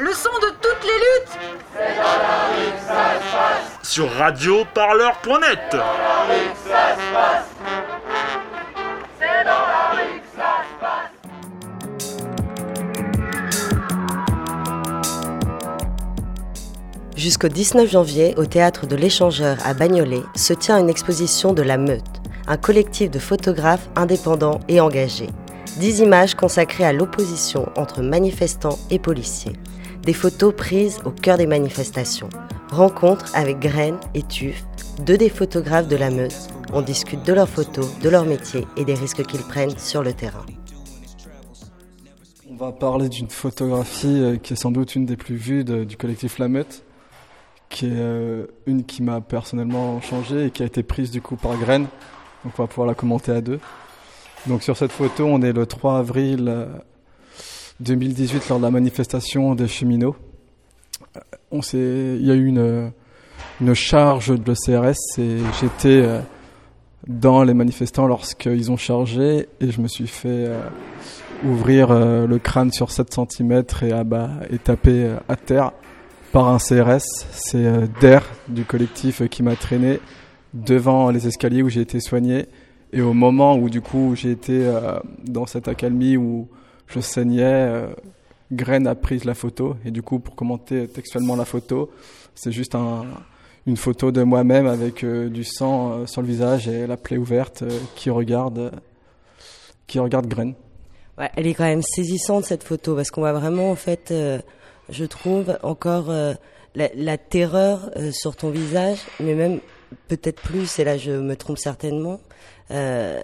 le son de toutes les luttes. C'est dans la rue que ça se passe. Sur radioparleur.net. C'est dans la rue que ça se passe. C'est dans la rue que ça se passe. Jusqu'au 19 janvier, au théâtre de l'Échangeur à Bagnolet, se tient une exposition de La Meute, un collectif de photographes indépendants et engagés. Dix images consacrées à l'opposition entre manifestants et policiers. Des photos prises au cœur des manifestations. Rencontres avec Graine et Tuf, deux des photographes de la Meute. On discute de leurs photos, de leur métier et des risques qu'ils prennent sur le terrain. On va parler d'une photographie euh, qui est sans doute une des plus vues du collectif La Meute, qui est euh, une qui m'a personnellement changé et qui a été prise du coup par Graine. Donc on va pouvoir la commenter à deux. Donc sur cette photo, on est le 3 avril 2018 euh, lors de la manifestation des cheminots. Euh, on il y a eu une, une charge de CRS et j'étais euh, dans les manifestants lorsqu'ils ont chargé et je me suis fait ouvrir le crâne sur 7 cm et, abat, et taper à terre par un CRS. C'est Der du collectif qui m'a traîné devant les escaliers où j'ai été soigné et au moment où du coup j'ai été euh, dans cette accalmie où je saignais, euh, Graine a pris la photo. Et du coup, pour commenter textuellement la photo, c'est juste un, une photo de moi-même avec euh, du sang sur le visage et la plaie ouverte qui regarde, qui regarde Graine. Ouais, elle est quand même saisissante cette photo parce qu'on voit vraiment en fait, je trouve encore la, la, terreur sur ton visage, mais même peut-être plus. Et là, je me trompe certainement euh,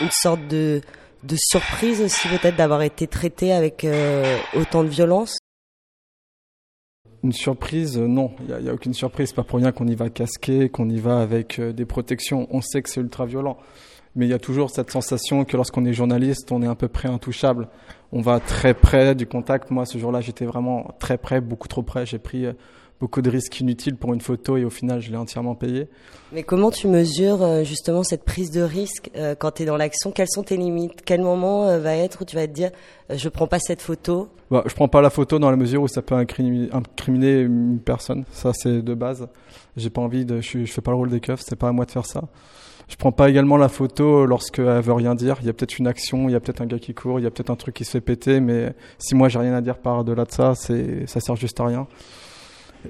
une sorte de, de surprise aussi peut-être d'avoir été traité avec euh, autant de violence? Une surprise, euh, non, il n'y a, aucune surprise. Pas pour rien qu'on y va casqué, qu'on y va avec des protections. On sait que c'est ultra violent. Mais il y a toujours cette sensation que lorsqu'on est journaliste, on est à peu près intouchable. On va très près du contact. Moi, ce jour-là, j'étais vraiment très près, beaucoup trop près. J'ai pris beaucoup de risques inutiles pour une photo et au final, je l'ai entièrement payé. Mais comment tu mesures euh, justement cette prise de risque euh, quand tu es dans l'action? Quelles sont tes limites? Quel moment euh, va être où tu vas te dire je prends pas cette photo? Bah, Je prends pas la photo dans la mesure où ça peut incriminer, une personne. Ça, c'est de base. J'ai pas envie de. Je, je fais pas le rôle des keufs, c'est pas à moi de faire ça. Je prends pas également la photo lorsqu'elle veut rien dire. Il y a peut-être une action, il y a peut-être un gars qui court, il y a peut-être un truc qui se fait péter, mais si moi j'ai rien à dire par delà de ça, c'est ça sert juste à rien.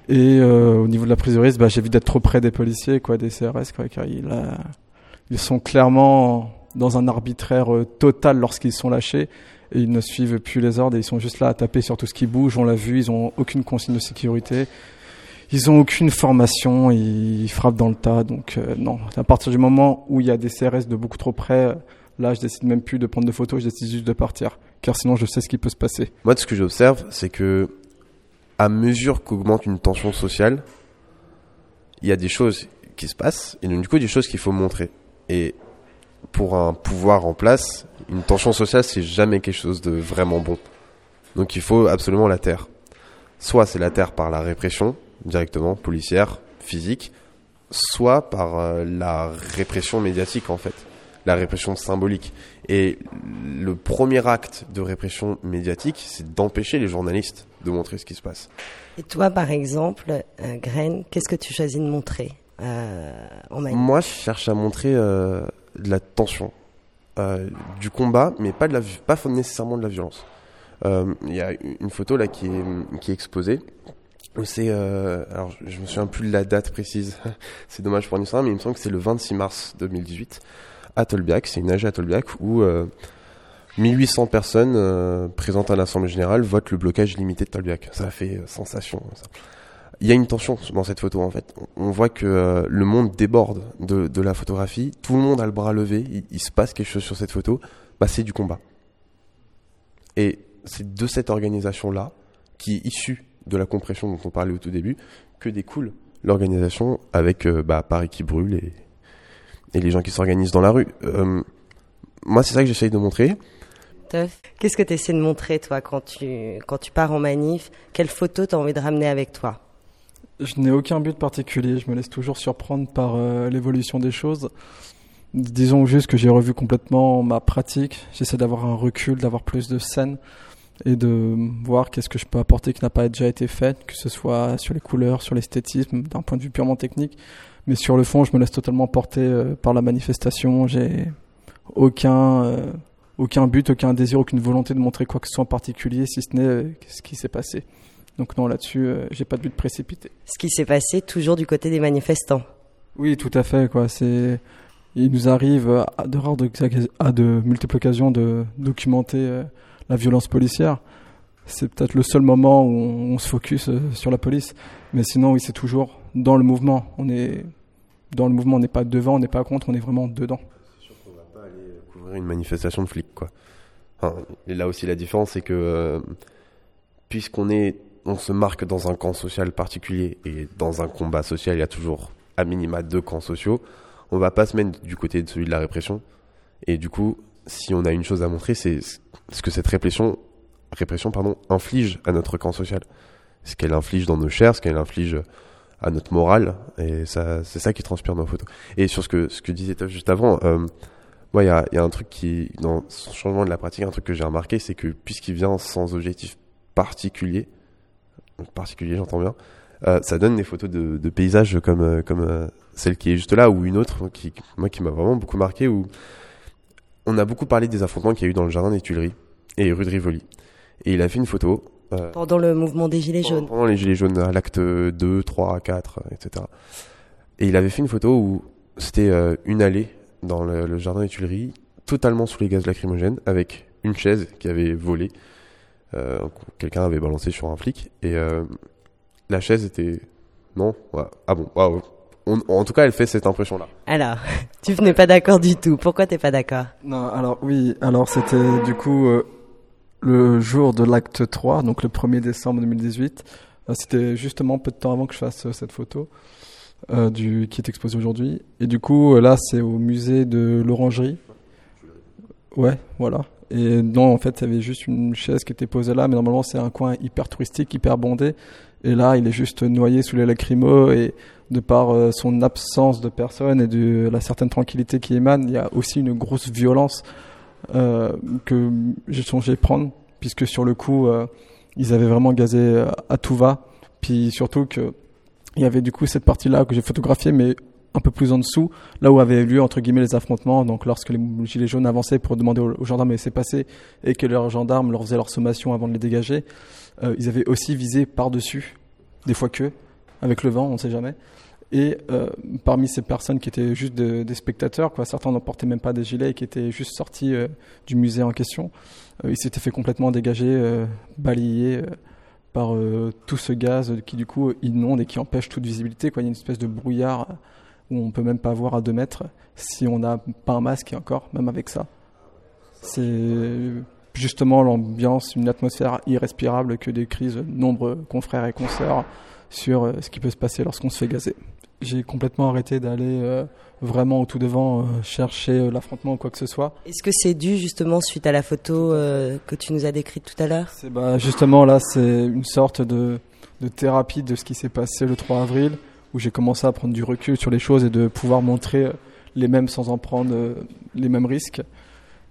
Et euh, au niveau de la prise de risque, bah, j'évite d'être trop près des policiers, quoi, des CRS, quoi, car ils, euh, ils sont clairement dans un arbitraire euh, total lorsqu'ils sont lâchés et ils ne suivent plus les ordres et ils sont juste là à taper sur tout ce qui bouge. On l'a vu, ils ont aucune consigne de sécurité, ils ont aucune formation, ils frappent dans le tas. Donc non, à partir du moment où il y a des CRS de beaucoup trop près, là je décide même plus de prendre de photos, je décide juste de partir, car sinon je sais ce qui peut se passer. Moi, ce que j'observe, c'est que à mesure qu'augmente une tension sociale, il y a des choses qui se passent et donc du coup des choses qu'il faut montrer. Et pour un pouvoir en place, une tension sociale c'est jamais quelque chose de vraiment bon. Donc il faut absolument la taire. Soit c'est la taire par la répression directement policière, physique, soit par euh, la répression médiatique en fait, la répression symbolique. Et le premier acte de répression médiatique, c'est d'empêcher les journalistes de montrer ce qui se passe. Et toi, par exemple, euh, Graine, qu'est-ce que tu choisis de montrer euh, en Moi, je cherche à montrer euh, de la tension, euh, du combat, mais pas, de la, pas nécessairement de la violence. Il y a une photo là qui est, qui est exposée. C'est alors je me souviens plus de la date précise. c'est dommage pour histoire, mais il me semble que c'est le 26 mars 2018 à. C'est une AG à Tolbiac où 1800 personnes euh, présentes à l'Assemblée Générale votent le blocage limité de Tolbiac. Ça fait euh, sensation. Il y a une tension dans cette photo en fait. On voit que euh, le monde déborde de, la photographie. Tout le monde a le bras levé. Il, se passe quelque chose sur cette photo. Bah, c'est du combat. Et c'est de cette organisation-là, qui est issue de la compression dont on parlait au tout début, que découle l'organisation avec bah, Paris qui brûle et, et les gens qui s'organisent dans la rue. moi, c'est ça que j'essaye de montrer. Qu'est-ce que tu essaies de montrer, toi, quand tu, quand tu pars en manif? Quelle photo tu as envie de ramener avec toi? Je n'ai aucun but particulier. Je me laisse toujours surprendre par euh, l'évolution des choses. Disons juste que j'ai revu complètement ma pratique. J'essaie d'avoir un recul, d'avoir plus de scènes. et de voir qu'est-ce que je peux apporter qui n'a pas déjà été fait, que ce soit sur les couleurs, sur l'esthétisme, d'un point de vue purement technique. Mais sur le fond, je me laisse totalement porter euh, par la manifestation. J'ai aucun, euh, aucun but, aucun désir, aucune volonté de montrer quoi que ce soit en particulier, si ce n'est euh, ce qui s'est passé. Donc non, là-dessus, j'ai pas de but précipité. Ce qui s'est passé toujours du côté des manifestants. Oui, tout à fait. Quoi. C'est, il nous arrive à de rares, à de multiples occasions de documenter la violence policière. C'est peut-être le seul moment où on, se focus sur la police. Mais sinon, oui, c'est toujours dans le mouvement. On est dans le mouvement, on n'est pas devant, on n'est pas contre, on est vraiment dedans. C'est sûr qu'on va pas aller couvrir une manifestation de flics, quoi. et là aussi, la différence, c'est que euh, puisqu'on est, on se marque dans un camp social particulier et dans un combat social, il y a toujours à minima deux camps sociaux. On va pas se mettre du côté de celui de la répression. Et du coup, si on a une chose à montrer, c'est ce que cette répression, répression pardon, inflige à notre camp social. Ce qu'elle inflige dans nos chairs, ce qu'elle inflige à notre morale. Et ça, c'est ça qui transpire dans nos photos. Et sur ce que, ce que disait juste avant, euh, il y, a, y a un truc qui, dans ce changement de la pratique, un truc que j'ai remarqué, c'est que puisqu'il vient sans objectif particulier, particulier j'entends bien, euh, ça donne des photos de, paysages comme, euh, comme celle qui est juste là, ou une autre, qui, moi qui m'a vraiment beaucoup marqué, où on a beaucoup parlé des affrontements qu'il y a eu dans le jardin des Tuileries et rue de Rivoli. Et il a fait une photo. Euh, pendant le mouvement des Gilets jaunes. Pendant les Gilets jaunes, à l'acte 2, 3, 4, etc. Et il avait fait une photo où c'était euh, une allée dans le, jardin des Tuileries, totalement sous les gaz lacrymogènes, avec une chaise qui avait volé. Euh, quelqu'un avait balancé sur un flic. Et la chaise était... Non Ah bon, waouh en tout cas, elle fait cette impression-là. Alors, tu n'es pas d'accord du tout. Pourquoi t'es pas d'accord? Non, alors oui, alors c'était du coup euh, le jour de l'acte 3, donc le 1er décembre 2018. Euh, c'était justement peu de temps avant que je fasse euh, cette photo du, qui est exposée aujourd'hui. Et du coup, là, c'est au musée de l'Orangerie. Ouais, voilà. Et non, en fait, il y avait juste une chaise qui était posée là, mais normalement, c'est un coin hyper touristique, hyper bondé. Et là, il est juste noyé sous les lacrymos et de par euh, son absence de personnes et de la certaine tranquillité qui émane, il y a aussi une grosse violence euh, que j'ai songé prendre, puisque sur le coup, euh, ils avaient vraiment gazé à tout va. Puis surtout que il y avait du coup cette partie-là que j'ai photographiée, mais un peu plus en dessous, là où avaient lieu entre guillemets les affrontements. Donc lorsque les gilets jaunes avançaient pour demander aux, gendarmes qui s'est passé et que leurs gendarmes leur faisaient leur sommation avant de les dégager, ils avaient aussi visé par-dessus, des fois que, avec le vent, on ne sait jamais. Et euh, parmi ces personnes qui étaient juste des spectateurs, quoi, certains n'en portaient même pas des gilets et qui étaient juste sortis euh, du musée en question, euh, ils s'étaient fait complètement dégager, balayer par tout ce gaz qui du coup inonde et qui empêche toute visibilité. Quoi. Il y a une espèce de brouillard où on peut même pas voir à deux mètres si on n'a pas un masque et encore, même avec ça. C'est justement l'ambiance, une atmosphère irrespirable que décrivent nombreux confrères et consoeurs sur ce qui peut se passer lorsqu'on se fait gazer j'ai complètement arrêté d'aller euh, vraiment au tout devant euh, chercher euh, l'affrontement ou quoi que ce soit. Est-ce que c'est dû justement suite à la photo que tu nous as décrite tout à l'heure? C'est bah, justement là, c'est une sorte de, de thérapie de ce qui s'est passé le 3 avril, où j'ai commencé à prendre du recul sur les choses et de pouvoir montrer les mêmes sans en prendre les mêmes risques.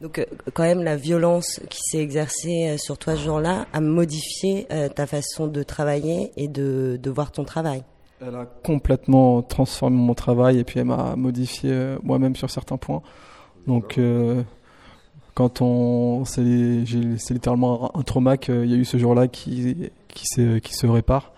Donc quand même la violence qui s'est exercée sur toi ce jour-là a modifié ta façon de travailler et de, de voir ton travail. Elle a complètement transformé mon travail et puis elle m'a modifié euh, moi-même sur certains points. Donc, euh, quand on, c'est littéralement un trauma qu'il y a eu ce jour-là qui, qui, qui se répare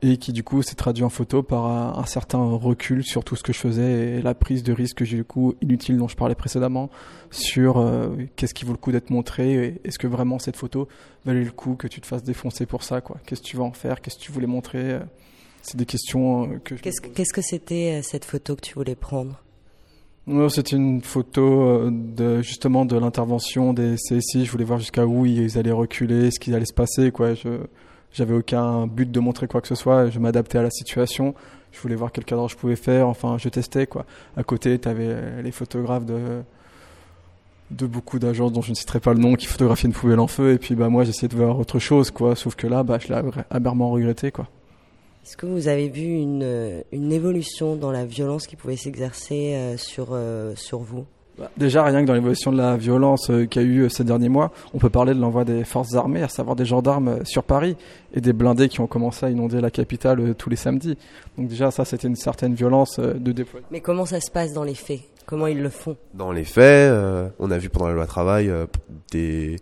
et qui du coup s'est traduit en photo par un, certain recul sur tout ce que je faisais et la prise de risque du coup inutile dont je parlais précédemment sur euh, qu'est-ce qui vaut le coup d'être montré est-ce que vraiment cette photo valait le coup que tu te fasses défoncer pour ça quoi. Qu'est-ce que tu vas en faire? Qu'est-ce que tu voulais montrer? C'est des questions euh, que. Qu'est-ce que c'était euh, cette photo que tu voulais prendre? C'était une photo euh, de, justement de l'intervention des CSI. Je voulais voir jusqu'à où ils allaient reculer, ce qui allait se passer. Quoi. Je j'avais aucun but de montrer quoi que ce soit. Je m'adaptais à la situation. Je voulais voir quel cadre je pouvais faire. Enfin, je testais quoi. À côté, tu avais les photographes de de beaucoup d'agences dont je ne citerai pas le nom qui photographiaient une poubelle en feu. Et puis bah moi, j'essayais de voir autre chose quoi. Sauf que là, bah je l'ai amèrement regretté quoi. Est-ce que vous avez vu une, une, évolution dans la violence qui pouvait s'exercer euh, sur, euh, sur vous? Bah, déjà, rien que dans l'évolution de la violence euh, qu'il y a eu ces derniers mois, on peut parler de l'envoi des forces armées, à savoir des gendarmes sur Paris et des blindés qui ont commencé à inonder la capitale tous les samedis. Donc déjà, ça, c'était une certaine violence de déploiement. Mais comment ça se passe dans les faits? Comment ils le font? Dans les faits, euh, on a vu pendant la loi travail euh, des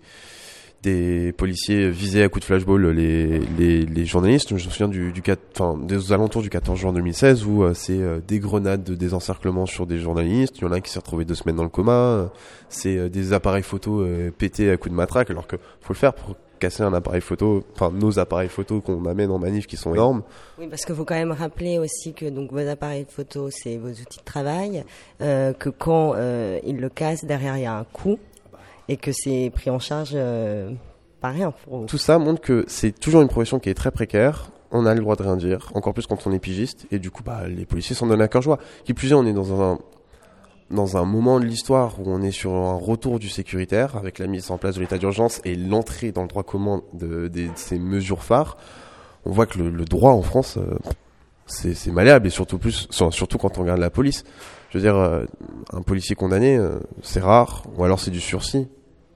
des policiers visaient à coups de flashball les, les, les journalistes. Je me souviens du, du 4, enfin, des alentours du 14 juin 2016 où euh, c'est euh, des grenades de désencerclement sur des journalistes. Il y en a un qui s'est retrouvé deux semaines dans le coma. C'est euh, des appareils photo pétés à coups de matraque alors que faut le faire pour casser un appareil photo, enfin nos appareils photo qu'on amène en manif qui sont énormes. Oui, parce qu'il faut quand même rappeler aussi que donc vos appareils photo, c'est vos outils de travail, que quand ils le cassent, derrière il y a un coût et que c'est pris en charge euh, pas rien. Tout ça montre que c'est toujours une profession qui est très précaire. On a le droit de rien dire, encore plus quand on est pigiste, et du coup, bah, les policiers s'en donnent à cœur joie. Qui plus est, on est dans un dans un moment de l'histoire où on est sur un retour du sécuritaire avec la mise en place de l'état d'urgence et l'entrée dans le droit commun de, ces mesures phares. On voit que le, droit en France, euh, c'est malléable et surtout plus, sur- surtout quand on regarde la police. Je veux dire, euh, un policier condamné, c'est rare, ou alors c'est du sursis.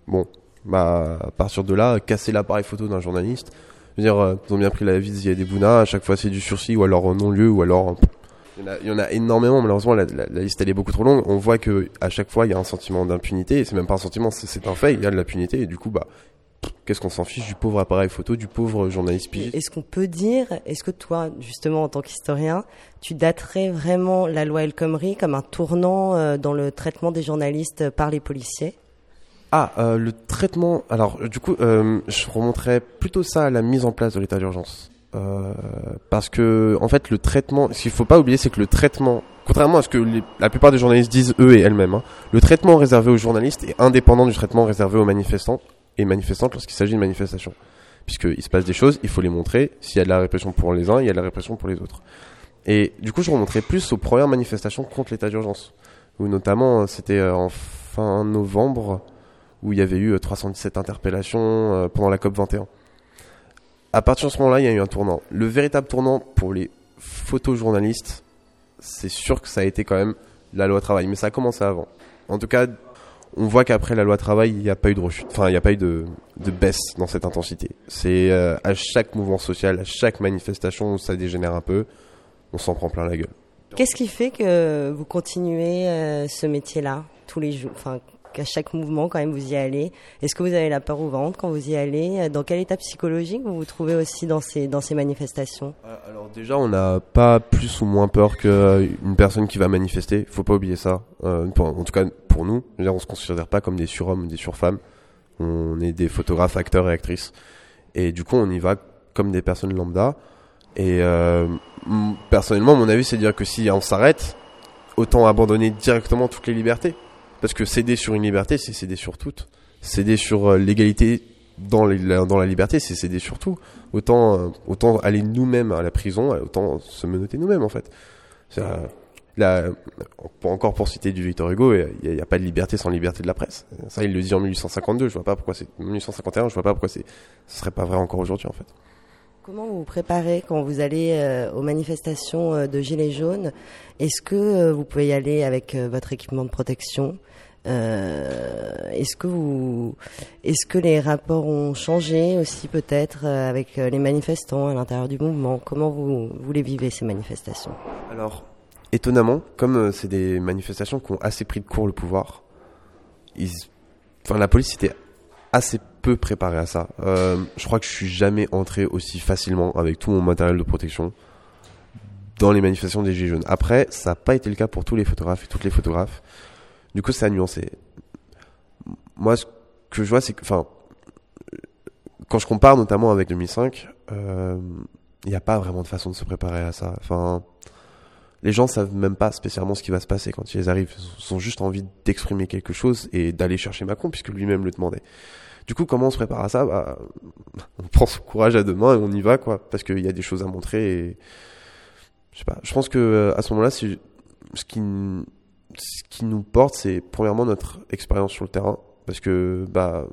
Bon, bah à partir de là, casser l'appareil photo d'un journaliste, je veux dire, euh, ils ont bien pris la visite des Bouna, à chaque fois c'est du sursis, ou alors non-lieu, ou alors... Il y, en a, il y en a énormément, malheureusement la, la- la liste elle est beaucoup trop longue. On voit que à chaque fois il y a un sentiment d'impunité, et c'est même pas un sentiment, c'est c'est un fait, il y a de l'impunité, et du coup, bah, qu'est-ce qu'on s'en fiche du pauvre appareil photo, du pauvre journaliste pigiste Est-ce qu'on peut dire, est-ce que toi, justement, en tant qu'historien, tu daterais vraiment la loi El Khomri comme un tournant euh, dans le traitement des journalistes par les policiers? Ah, euh, le traitement. Alors, euh, du coup, euh, je remonterais plutôt ça à la mise en place de l'état d'urgence. Parce que, en fait, le traitement. Ce qu'il faut pas oublier, c'est que le traitement, contrairement à ce que la plupart des journalistes disent eux et elles-mêmes, hein, le traitement réservé aux journalistes est indépendant du traitement réservé aux manifestants et manifestantes lorsqu'il s'agit de manifestations. Puisqu'il se passe des choses, il faut les montrer. S'il y a de la répression pour les uns, il y a de la répression pour les autres. Et du coup, je remonterais plus aux premières manifestations contre l'état d'urgence. Où notamment, c'était en fin novembre où il y avait eu euh, 317 interpellations euh, pendant la COP 21. À partir de ce moment-là, il y a eu un tournant. Le véritable tournant pour les photojournalistes, c'est sûr que ça a été quand même la loi travail, mais ça a commencé avant. En tout cas, on voit qu'après la loi travail, il n'y a pas eu de rechute, enfin, il n'y a pas eu de, baisse dans cette intensité. C'est euh, à chaque mouvement social, à chaque manifestation où ça dégénère un peu, on s'en prend plein la gueule. Qu'est-ce qui fait que vous continuez euh, ce métier-là tous les jours qu'à chaque mouvement, quand même, vous y allez. Est-ce que vous avez la peur au ventre quand vous y allez? Euh, Dans quel état psychologique vous vous trouvez aussi dans ces, dans ces manifestations? Euh, Alors déjà, on n'a pas plus ou moins peur qu'une personne qui va manifester. Faut pas oublier ça. Euh, en tout cas, pour nous, on se considère pas comme des surhommes ou des surfemmes. On est des photographes, acteurs et actrices. Et du coup, on y va comme des personnes lambda. Et euh, personnellement, mon avis, c'est de dire que si on s'arrête, autant abandonner directement toutes les libertés. Parce que céder sur une liberté, c'est céder sur toutes. Céder sur euh, l'égalité dans, la- liberté, c'est céder sur tout. Autant, euh, aller nous-mêmes à la prison, euh, autant se menotter nous-mêmes en fait. Là, encore pour citer du Victor Hugo, il n'y a, pas de liberté sans liberté de la presse. Ça, il le dit en 1852. Je vois pas pourquoi c'est 1851. Je vois pas pourquoi c'est, ce serait pas vrai encore aujourd'hui en fait. Comment vous vous préparez quand vous allez euh, aux manifestations euh, de Gilets jaunes? Est-ce que euh, vous pouvez y aller avec votre équipement de protection? Est-ce que est-ce que les rapports ont changé aussi peut-être avec les manifestants à l'intérieur du mouvement? Comment vous, vous les vivez ces manifestations? Alors, étonnamment, comme c'est des manifestations qui ont assez pris de court le pouvoir, ils... la police était assez peu préparée à ça. Euh, je crois que je suis jamais entré aussi facilement avec tout mon matériel de protection dans les manifestations des Gilets jaunes. Après, ça n'a pas été le cas pour tous les photographes et toutes les photographes. Du coup, ça a nuancé. Moi, ce que je vois, c'est que, enfin, quand je compare notamment avec 2005, euh, il n'y a pas vraiment de façon de se préparer à ça. Enfin, les gens savent même pas spécialement ce qui va se passer quand ils arrivent. Ils ont juste envie d'exprimer quelque chose et d'aller chercher Macron puisque lui-même le demandait. Du coup, comment on se prépare à ça? Bah, On prend son courage à deux mains et on y va, quoi, parce qu'il y a des choses à montrer. Je sais pas. Je pense que euh, à ce moment-là, ce qui, nous porte, c'est premièrement notre expérience sur le terrain, parce que bah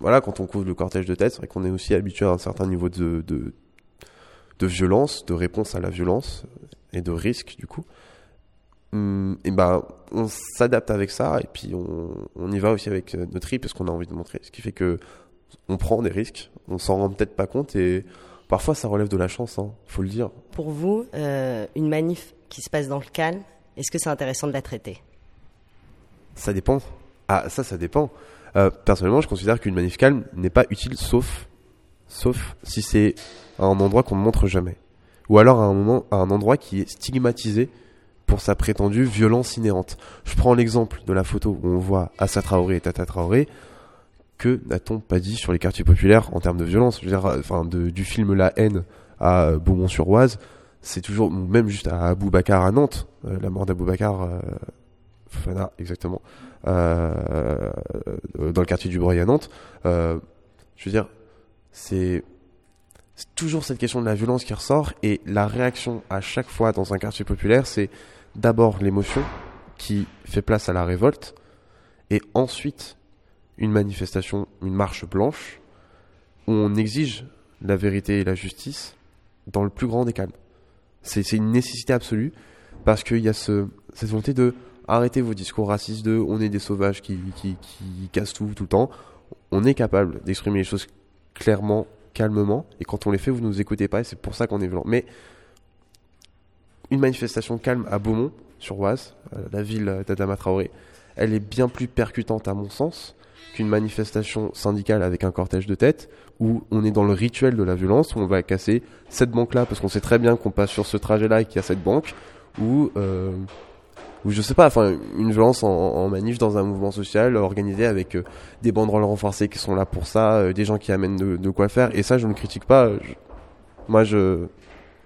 voilà, quand on couvre le cortège de tête, c'est qu'on est aussi habitué à un certain niveau de violence, de réponse à la violence et de risque du coup. hum, et ben, on s'adapte avec ça et puis on, on y va aussi avec euh, notre trip parce qu'on a envie de montrer. Ce qui fait que on prend des risques, on s'en rend peut-être pas compte et parfois ça relève de la chance, hein, faut le dire. Pour vous, euh, une manif qui se passe dans le calme, est-ce que c'est intéressant de la traiter? Ça dépend. Ah, ça, ça dépend. Euh, personnellement, je considère qu'une manif calme n'est pas utile sauf, sauf si c'est à un endroit qu'on ne montre jamais. Ou alors à un moment, à un endroit qui est stigmatisé pour sa prétendue violence inhérente. Je prends l'exemple de la photo où on voit Assa Traoré et Tata Traoré. Que n'a-t-on pas dit sur les quartiers populaires en termes de violence? Je veux dire, euh, enfin, du film La haine à euh, Beaumont-sur-Oise, c'est toujours, ou même juste à Aboubacar à Nantes, euh, la mort d'Aboubacar, euh, Fofana, exactement, euh, dans le quartier du Breuil à Nantes. Euh, je veux dire, c'est c'est toujours cette question de la violence qui ressort et la réaction à chaque fois dans un quartier populaire, c'est d'abord l'émotion qui fait place à la révolte et ensuite une manifestation, une marche blanche où on exige la vérité et la justice dans le plus grand des calmes. C'est une nécessité absolue parce qu'il y a ce, cette volonté de arrêter vos discours racistes de on est des sauvages qui, qui cassent tout tout le temps. On est capable d'exprimer les choses clairement, calmement, et quand on les fait, vous ne nous écoutez pas, et c'est pour ça qu'on est violent. Mais une manifestation calme à Beaumont, sur Oise, euh, la ville d'Adama Traoré, elle est bien plus percutante à mon sens qu'une manifestation syndicale avec un cortège de tête, où on est dans le rituel de la violence, où on va casser cette banque-là, parce qu'on sait très bien qu'on passe sur ce trajet-là et qu'il y a cette banque, ou... Euh, ou je sais pas, enfin une violence en, en manif dans un mouvement social organisé avec euh, des banderoles renforcées qui sont là pour ça, euh, des gens qui amènent de, de quoi faire. Et ça, je ne critique pas. Je- moi, je,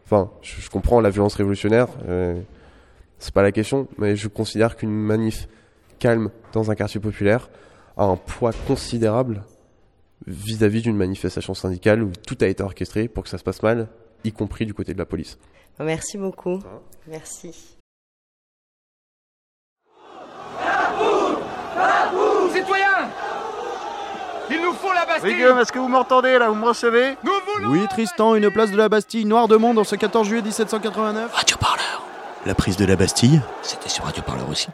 enfin, je, je comprends la violence révolutionnaire. Euh, c'est pas la question, mais je considère qu'une manif calme dans un quartier populaire a un poids considérable vis-à-vis d'une manifestation syndicale où tout a été orchestré pour que ça se passe mal, y compris du côté de la police. Merci beaucoup. Merci. Citoyens Il nous faut la Bastille Oui Guillaume, est-ce que vous m'entendez là Vous me recevez Nous voulons Oui, Tristan, une place de la Bastille, Noir de Monde, en ce 14 juillet 1789. Radio Parleur. La prise de la Bastille, c'était sur Radio Parleur aussi.